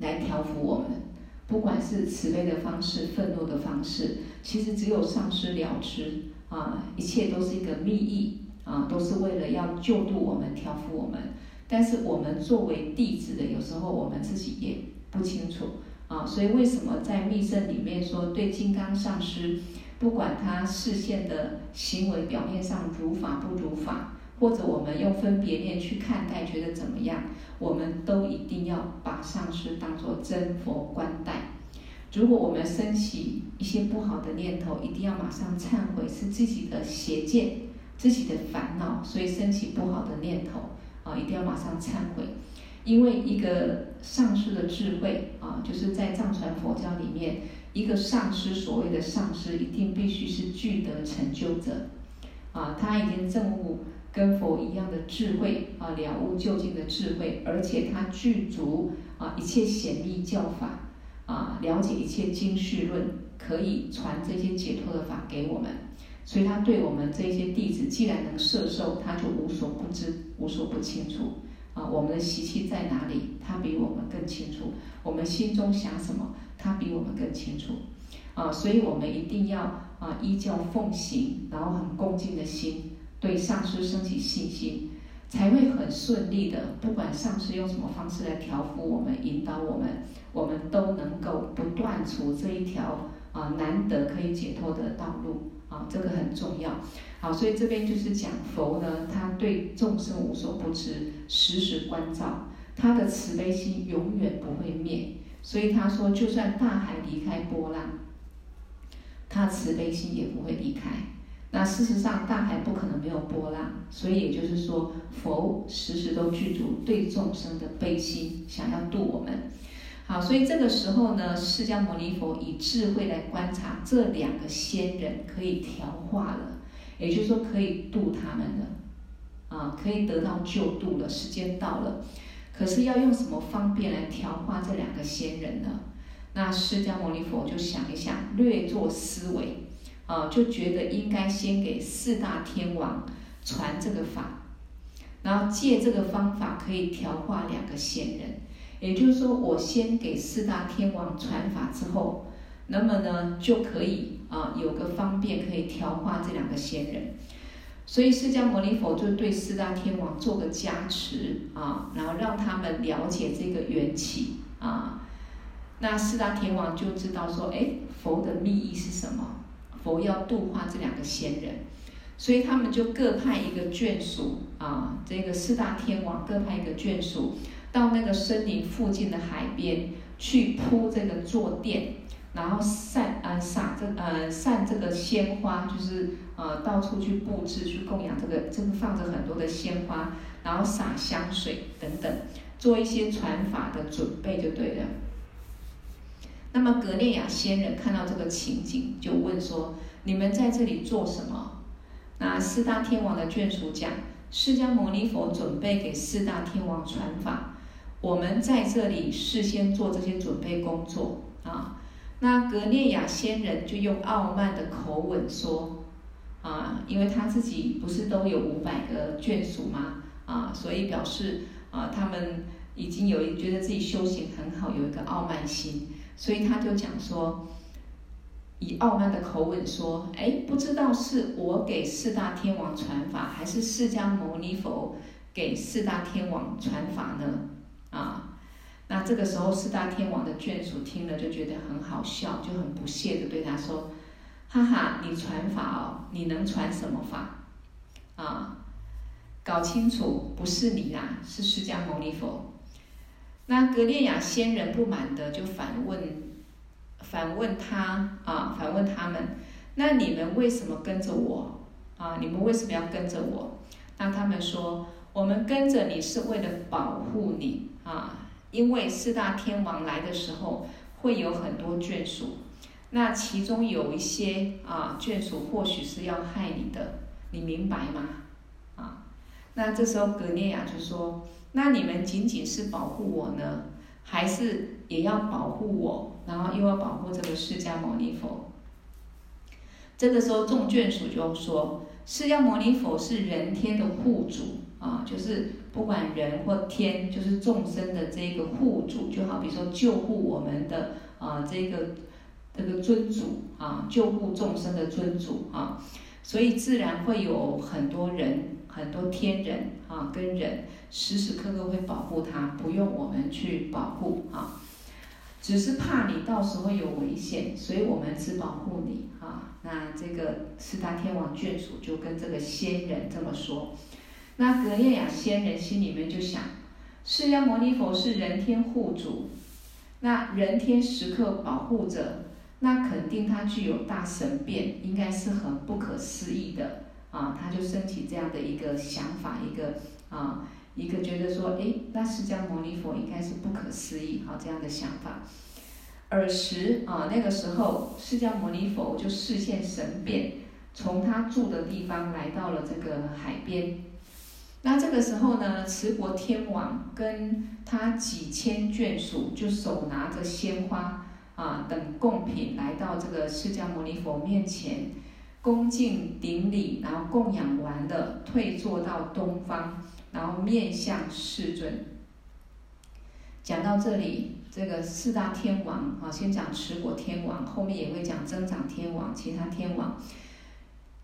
Speaker 1: 来调伏我们，不管是慈悲的方式、愤怒的方式，其实只有上师了知啊，一切都是一个密意啊，都是为了要救度我们、调伏我们。但是我们作为弟子的，有时候我们自己也不清楚啊，所以为什么在密乘里面说，对金刚上师，不管他示现的行为表面上如法不如法，或者我们用分别念去看待，觉得怎么样，我们都一定要把上师当作真佛观待。如果我们升起一些不好的念头，一定要马上忏悔，是自己的邪见、自己的烦恼，所以升起不好的念头。啊，一定要马上忏悔，因为一个上师的智慧啊，就是在藏传佛教里面，一个上师所谓的上师，一定必须是具德成就者，啊，他已经证悟跟佛一样的智慧啊，了悟究竟的智慧，而且他具足啊一切显密教法啊，了解一切经绪论，可以传这些解脱的法给我们。所以他对我们这些弟子，既然能摄受，他就无所不知、无所不清楚。啊，我们的习气在哪里，他比我们更清楚；我们心中想什么，他比我们更清楚。啊，所以我们一定要啊依教奉行，然后很恭敬的心，对上师升起信心，才会很顺利的。不管上师用什么方式来调伏我们、引导我们，我们都能够不断除这一条啊难得可以解脱的道路。啊，这个很重要。好，所以这边就是讲佛呢，他对众生无所不知，时时关照，他的慈悲心永远不会灭。所以他说，就算大海离开波浪，他慈悲心也不会离开。那事实上，大海不可能没有波浪，所以也就是说，佛时时都具足对众生的悲心，想要度我们。好，所以这个时候呢，释迦牟尼佛以智慧来观察这两个仙人，可以调化了，也就是说可以度他们了，啊，可以得到救度了。时间到了，可是要用什么方便来调化这两个仙人呢？那释迦牟尼佛就想一想，略作思维，啊，就觉得应该先给四大天王传这个法，然后借这个方法可以调化两个仙人。也就是说，我先给四大天王传法之后，那么呢就可以啊有个方便可以调化这两个仙人，所以释迦牟尼佛就对四大天王做个加持啊，然后让他们了解这个缘起啊，那四大天王就知道说，哎，佛的密意是什么？佛要度化这两个仙人，所以他们就各派一个眷属啊，这个四大天王各派一个眷属。到那个森林附近的海边去铺这个坐垫，然后散呃撒这呃散这个鲜花，就是呃到处去布置去供养这个，这个放着很多的鲜花，然后撒香水等等，做一些传法的准备就对了。那么格列亚仙人看到这个情景，就问说：“你们在这里做什么？”那四大天王的眷属讲：“释迦牟尼佛准备给四大天王传法。”我们在这里事先做这些准备工作啊，那格列亚仙人就用傲慢的口吻说啊，因为他自己不是都有五百个眷属吗？啊，所以表示啊，他们已经有觉得自己修行很好，有一个傲慢心，所以他就讲说，以傲慢的口吻说，哎，不知道是我给四大天王传法，还是释迦牟尼佛给四大天王传法呢？啊，那这个时候四大天王的眷属听了就觉得很好笑，就很不屑的对他说：“哈哈，你传法哦，你能传什么法？啊，搞清楚，不是你啦，是释迦牟尼佛。”那格列亚仙人不满的就反问，反问他啊，反问他们：“那你们为什么跟着我？啊，你们为什么要跟着我？”那他们说：“我们跟着你是为了保护你。”啊，因为四大天王来的时候会有很多眷属，那其中有一些啊眷属或许是要害你的，你明白吗？啊，那这时候格涅亚就说：“那你们仅仅是保护我呢，还是也要保护我，然后又要保护这个释迦牟尼佛？这个时候众眷属就说：释迦牟尼佛是人天的护主啊，就是不管人或天，就是众生的这个护主，就好比说救护我们的啊这个这个尊主啊，救护众生的尊主啊，所以自然会有很多人。很多天人啊，跟人时时刻刻会保护他，不用我们去保护啊，只是怕你到时候有危险，所以我们只保护你啊。那这个四大天王眷属就跟这个仙人这么说。那格叶雅仙人心里面就想：释迦牟尼佛是人天护主，那人天时刻保护着，那肯定他具有大神变，应该是很不可思议的。啊，他就升起这样的一个想法，一个啊，一个觉得说，哎，那释迦牟尼佛应该是不可思议，好这样的想法。尔时啊，那个时候，释迦牟尼佛就示现神变，从他住的地方来到了这个海边。那这个时候呢，持国天王跟他几千眷属就手拿着鲜花啊等贡品来到这个释迦牟尼佛面前。恭敬顶礼，然后供养完了，退坐到东方，然后面向世尊。讲到这里，这个四大天王啊，先讲持国天王，后面也会讲增长天王、其他天王，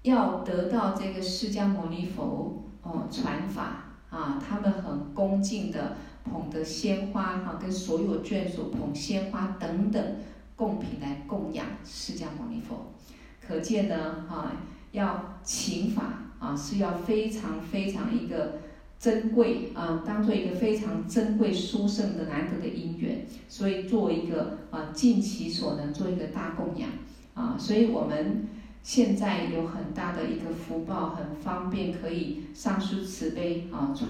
Speaker 1: 要得到这个释迦牟尼佛哦传法啊，他们很恭敬的捧着鲜花哈，跟所有眷属捧鲜花等等贡品来供养释迦牟尼佛。可见呢，啊，要请法啊，是要非常非常一个珍贵啊，当做一个非常珍贵殊胜的难得的因缘，所以做一个啊，尽其所能做一个大供养啊，所以我们现在有很大的一个福报，很方便可以上师慈悲啊，传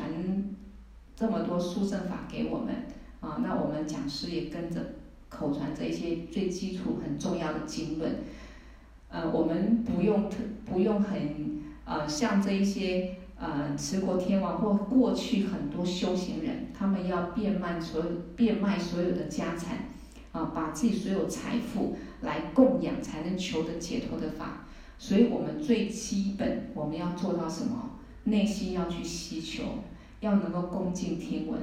Speaker 1: 这么多殊胜法给我们啊，那我们讲师也跟着口传这一些最基础很重要的经论。呃，我们不用特不用很呃，像这一些呃，持国天王或过去很多修行人，他们要变卖所有变卖所有的家产，啊、把自己所有财富来供养，才能求得解脱的法。所以我们最基本我们要做到什么？内心要去希求，要能够恭敬听闻。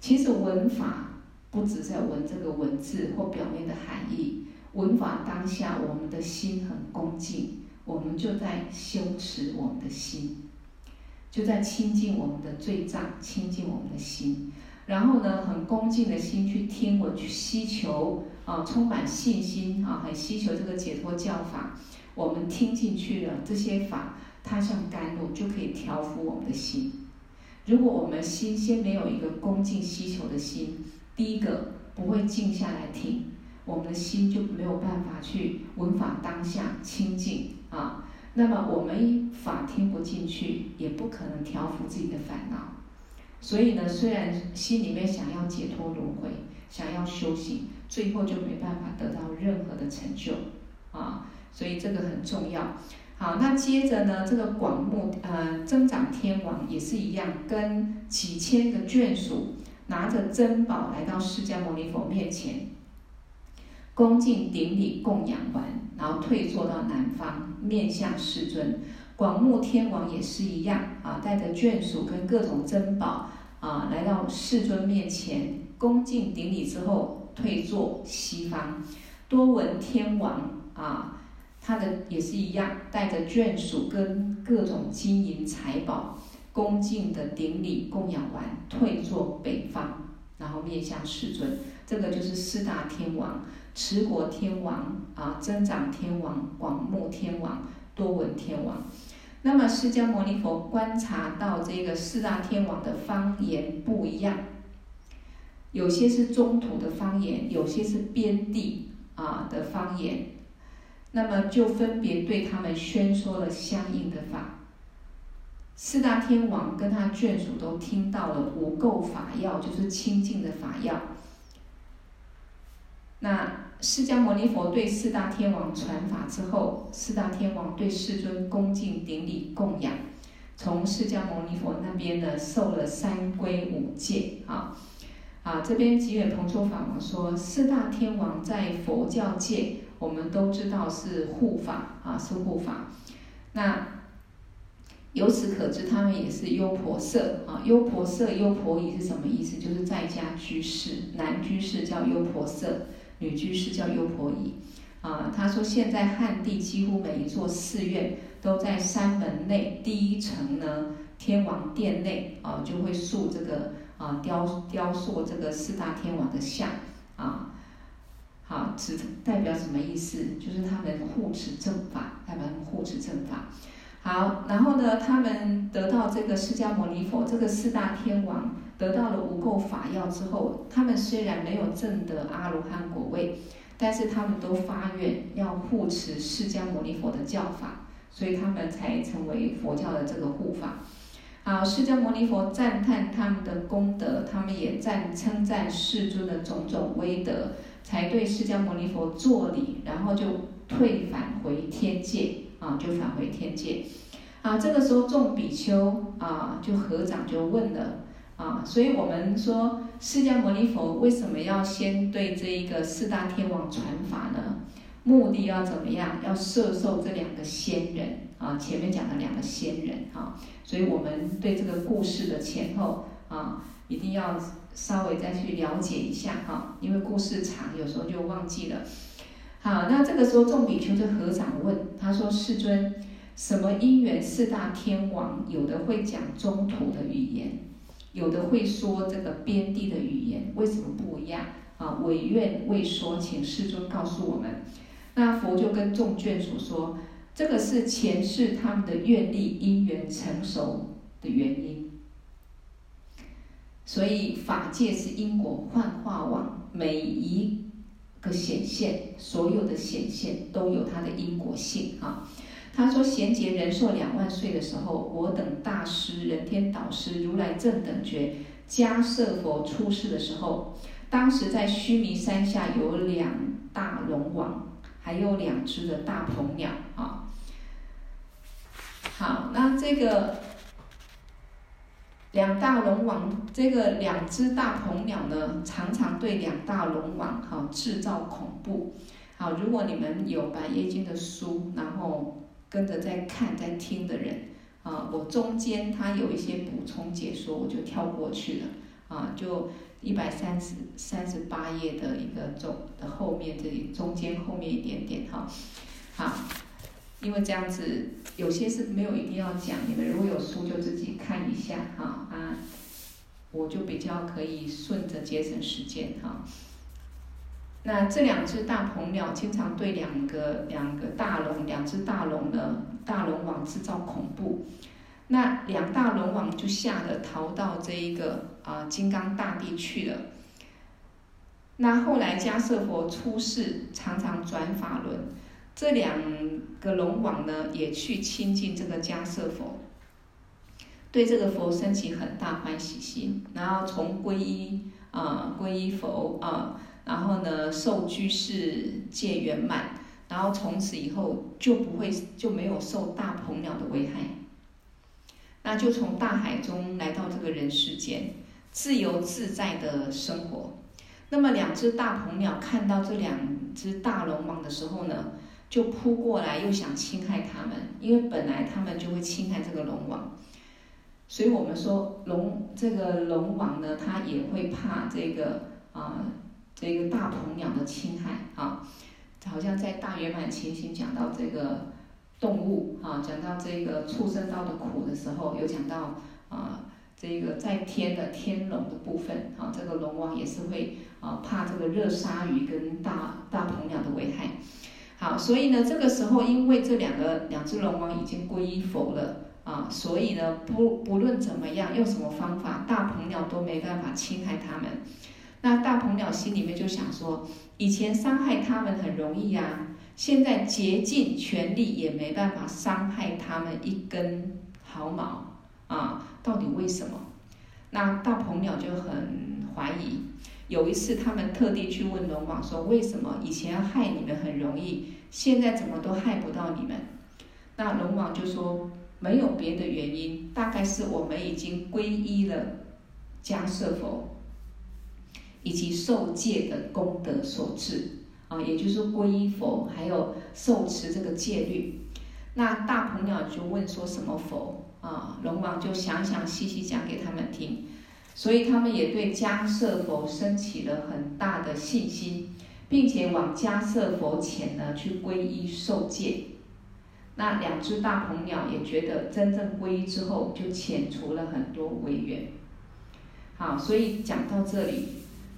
Speaker 1: 其实闻法不只在闻这个文字或表面的含义。闻法当下，我们的心很恭敬，我们就在修持我们的心，就在清净我们的罪障，清净我们的心。然后呢，很恭敬的心去听闻，去希求啊，充满信心啊，很希求这个解脱教法。我们听进去了这些法，它像甘露，就可以调伏我们的心。如果我们心先没有一个恭敬希求的心，第一个不会静下来听。我们的心就没有办法去闻法当下清净啊，那么我们法听不进去，也不可能调伏自己的烦恼。所以呢，虽然心里面想要解脱轮回，想要修行，最后就没办法得到任何的成就啊。所以这个很重要。好，那接着呢，这个广目呃增长天王也是一样，跟几千个眷属拿着珍宝来到释迦牟尼佛面前。恭敬顶礼供养完，然后退坐到南方，面向世尊。广目天王也是一样啊，带着眷属跟各种珍宝啊，来到世尊面前，恭敬顶礼之后，退坐西方。多闻天王啊，他的也是一样，带着眷属跟各种金银财宝，恭敬的顶礼供养完，退坐北方，然后面向世尊。这个就是四大天王。持国天王啊，增长天王、广目天王、多闻天王。那么释迦牟尼佛观察到这个四大天王的方言不一样，有些是中土的方言，有些是边地啊的方言。那么就分别对他们宣说了相应的法。四大天王跟他眷属都听到了无垢法要，就是清净的法要。那释迦牟尼佛对四大天王传法之后，四大天王对世尊恭敬顶礼供养，从释迦牟尼佛那边呢受了三皈五戒啊。啊，这边吉远彭措法王说，四大天王在佛教界，我们都知道是护法啊，是护法。那由此可知，他们也是优婆塞啊。优婆塞、优婆夷是什么意思？就是在家居士，男居士叫优婆塞，女居士叫优婆夷。啊，他说现在汉地几乎每一座寺院都在山门内第一层呢，天王殿内啊，就会塑这个。啊，雕雕塑这个四大天王的像啊，好，指代表什么意思？就是他们护持正法，他们护持正法。好，然后呢，他们得到这个释迦牟尼佛这个四大天王得到了无垢法药之后，他们虽然没有证得阿罗汉果位，但是他们都发愿要护持释迦牟尼佛的教法，所以他们才成为佛教的这个护法。好，释迦牟尼佛赞叹他们的功德，他们也赞称赞世尊的种种威德，才对释迦牟尼佛作礼，然后就退返回天界啊，就返回天界。啊，这个时候众比丘啊，就合掌就问了啊，所以我们说释迦牟尼佛为什么要先对这一个四大天王传法呢？目的要怎么样？要摄受这两个仙人啊，前面讲的两个仙人啊。所以我们对这个故事的前后啊，一定要稍微再去了解一下哈，因为故事长，有时候就忘记了。好，那这个时候众比丘就合掌问，他说：“世尊，什么因缘四大天王有的会讲中土的语言，有的会说这个边地的语言，为什么不一样？啊，违愿未说，请世尊告诉我们。”那佛就跟众眷属说。这个是前世他们的愿力因缘成熟的原因，所以法界是因果幻化网，每一个显现，所有的显现都有它的因果性啊。他说：贤劫人寿两万岁的时候，我等大师、人天导师、如来正等觉、迦叶佛出世的时候，当时在须弥山下有两大龙王，还有两只的大鹏鸟啊。好，那这个两大龙王，这个两只大鹏鸟呢，常常对两大龙王哈制造恐怖。好，如果你们有《白夜经》的书，然后跟着在看、在听的人啊，我中间它有一些补充解说，我就跳过去了啊，就一百三十三十八页的一个中的后面这里，中间后面一点点哈，好。因为这样子有些是没有一定要讲，你们如果有书就自己看一下哈啊，我就比较可以顺着节省时间哈。那这两只大鹏鸟经常对两个两个大龙，两只大龙呢，大龙王制造恐怖，那两大龙王就吓得逃到这一个啊金刚大地去了。那后来迦叶佛出世，常常转法轮。这两个龙王呢，也去亲近这个迦叶佛，对这个佛生起很大欢喜心，然后从皈依啊、皈依佛啊、然后呢受居士戒圆满，然后从此以后就不会就没有受大鹏鸟的危害，那就从大海中来到这个人世间，自由自在的生活。那么两只大鹏鸟看到这两只大龙王的时候呢，就扑过来，又想侵害他们，因为本来他们就会侵害这个龙王，所以我们说龙这个龙王呢，他也会怕这个啊、这个大鹏鸟的侵害啊，好像在大圆满前行讲到这个动物啊，讲到这个畜生道的苦的时候，有讲到啊这个在天的天龙的部分啊，这个龙王也是会啊怕这个热鲨鱼跟大大鹏鸟的危害。好，所以呢，这个时候因为这两个两只龙王已经皈依佛了啊，所以呢，不不论怎么样，用什么方法，大鹏鸟都没办法侵害他们。那大鹏鸟心里面就想说，以前伤害他们很容易啊，现在竭尽全力也没办法伤害他们一根毫毛啊，到底为什么？那大鹏鸟就很怀疑。有一次，他们特地去问龙王说：“为什么以前要害你们很容易，现在怎么都害不到你们？”那龙王就说：“没有别的原因，大概是我们已经皈依了迦叶佛。以及受戒的功德所致啊，也就是皈依佛，还有受持这个戒律。那大鹏鸟就问说什么佛啊？龙王就详详细细讲给他们听，所以他们也对迦叶佛升起了很大的信心，并且往迦叶佛前呢去皈依受戒。那两只大鹏鸟也觉得真正皈依之后，就遣除了很多违缘。好，所以讲到这里，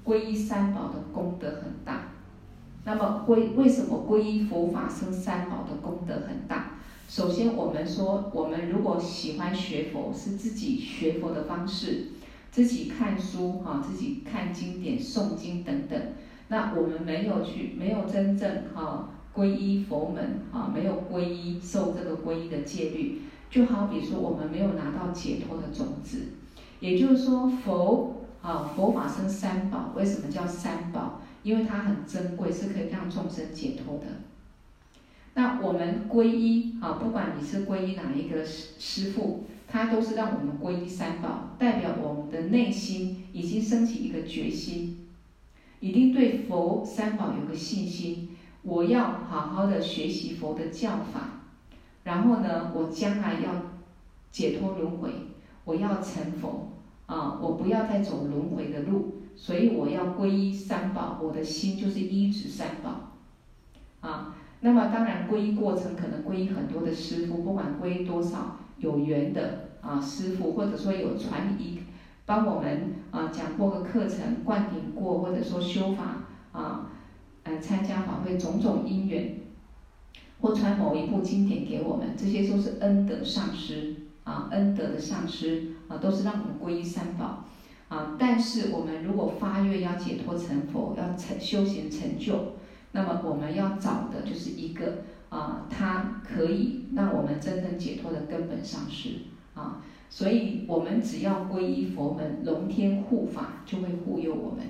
Speaker 1: 皈依三宝的功德很大。那么皈为什么皈依佛法僧三宝的功德很大？首先，我们说，我们如果喜欢学佛，是自己学佛的方式，自己看书哈，自己看经典、诵经等等。那我们没有去，没有真正哈皈依佛门啊，没有皈依受这个皈依的戒律，就好比说我们没有拿到解脱的种子。也就是说，佛啊，佛法生三宝，为什么叫三宝？因为它很珍贵，是可以让众生解脱的。那我们皈依啊，不管你是皈依哪一个师师父，他都是让我们皈依三宝，代表我们的内心已经升起一个决心，一定对佛三宝有个信心。我要好好的学习佛的教法，然后呢，我将来要解脱轮回，我要成佛啊，我不要再走轮回的路，所以我要皈依三宝，我的心就是依止三宝啊。那么当然，皈依过程可能皈依很多的师父，不管皈依多少有缘的啊师傅，或者说有传译帮我们啊讲过个课程，灌顶过，或者说修法啊，呃参加法会种种因缘，或传某一部经典给我们，这些都是恩德上师啊，恩德的上师啊，都是让我们皈依三宝啊。但是我们如果发愿要解脱成佛，要成修行成就。那么我们要找的就是一个啊，它可以让我们真正解脱的根本上师啊，所以我们只要皈依佛门，龙天护法就会护佑我们。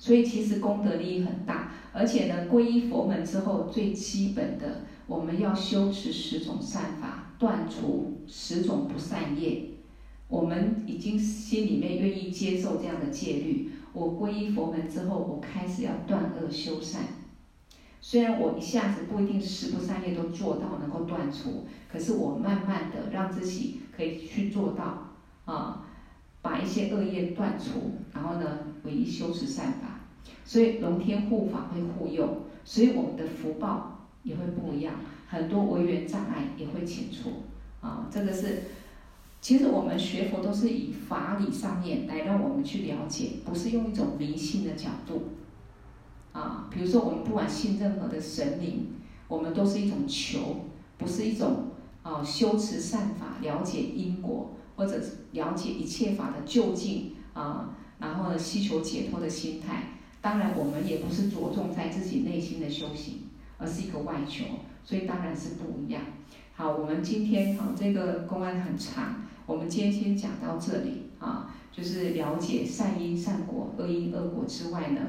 Speaker 1: 所以其实功德利益很大，而且呢，皈依佛门之后，最基本的我们要修持十种善法，断除十种不善业。我们已经心里面愿意接受这样的戒律。我皈依佛门之后，我开始要断恶修善。虽然我一下子不一定十不善业都做到能够断除，可是我慢慢的让自己可以去做到啊，把一些恶业断除，然后呢，唯一修持善法。所以龙天护法会护佑，所以我们的福报也会不一样，很多违缘障碍也会清除啊，这个是。其实我们学佛都是以法理上面来让我们去了解，不是用一种迷信的角度，啊，比如说我们不管信任何的神灵，我们都是一种求，不是一种啊修持善法、了解因果或者了解一切法的究竟啊，然后呢希求解脱的心态。当然，我们也不是着重在自己内心的修行，而是一个外求，所以当然是不一样。好，我们今天啊这个公案很长。我们今天先讲到这里啊，就是了解善因善果、恶因恶果之外呢，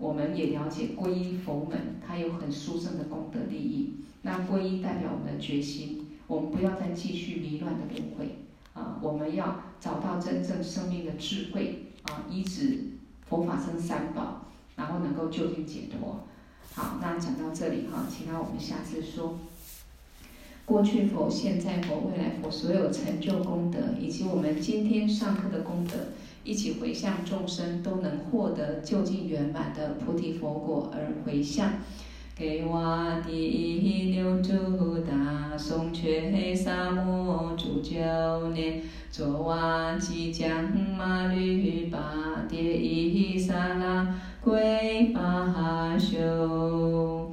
Speaker 1: 我们也了解皈依佛门，它有很殊胜的功德利益。那皈依代表我们的决心，我们不要再继续迷乱的轮回啊，我们要找到真正生命的智慧啊，依止佛法僧三宝，然后能够究竟解脱。好，那讲到这里哈，其他我们下次说。过去佛、现在佛、未来佛所有成就功德，以及我们今天上课的功德，一起回向众生，都能获得究竟圆满的菩提佛果而回向。给瓦第一牛犊大松却萨摩主九年，卓瓦吉将马律巴迭伊萨拉归巴修。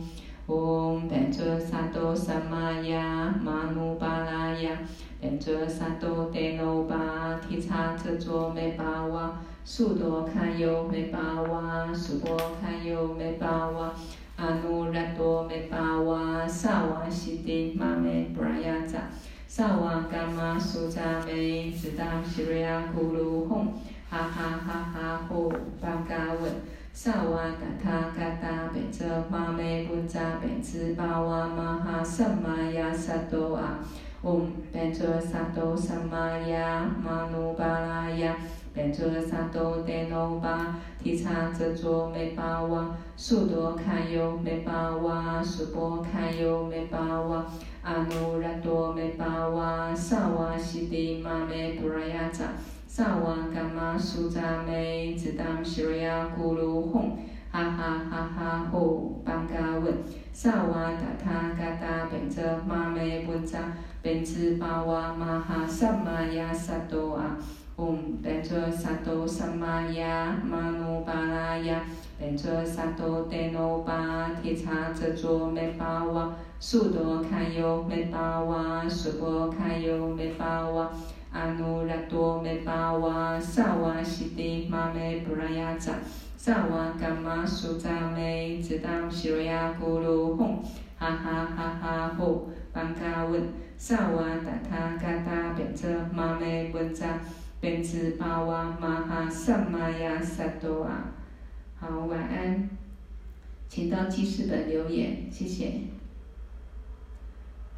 Speaker 1: 嗡，班卓萨多萨玛雅玛努巴拉雅，班卓萨多德罗巴提察彻卓美巴瓦，苏多堪尤美巴瓦，苏多堪尤美巴瓦，阿努拉多美巴瓦，萨瓦西丁玛美布拉雅扎，萨瓦伽玛苏扎美，只当西瑞亚库鲁吽，哈哈哈哈呼巴嘎文。萨瓦嘎他嘎达贝遮玛美布扎贝兹巴瓦玛哈萨玛亚萨多啊，嗡班卓萨多萨玛亚玛努巴拉雅，班卓卓萨多德诺巴提察哲卓梅巴哇，苏多堪尤梅巴哇，苏波堪尤梅巴哇，阿努拉多梅巴哇，萨瓦西迪玛梅布拉雅扎，萨瓦伽玛苏扎梅，只当西瑞亚咕噜吽。哈哈哈哈！吼，班嘎问，萨瓦达他嘎达本则玛梅布扎，本兹巴瓦玛哈萨玛雅萨多啊，嗡，本则萨多萨玛雅玛努巴拉雅，本则萨多德诺巴提察哲卓梅巴瓦，苏多堪尤梅巴瓦，苏波堪尤梅巴瓦，阿努拉多梅巴瓦，萨瓦西迪玛梅布拉雅扎。萨瓦伽玛苏扎梅，只当西瑞亚咕噜吽，哈哈哈哈吼！班嘎问，萨瓦达他嘎达变成玛梅布扎，本兹巴瓦玛哈萨玛亚萨多啊。好，晚安，请到记事本留言，谢谢。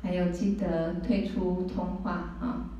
Speaker 1: 还有记得退出通话啊。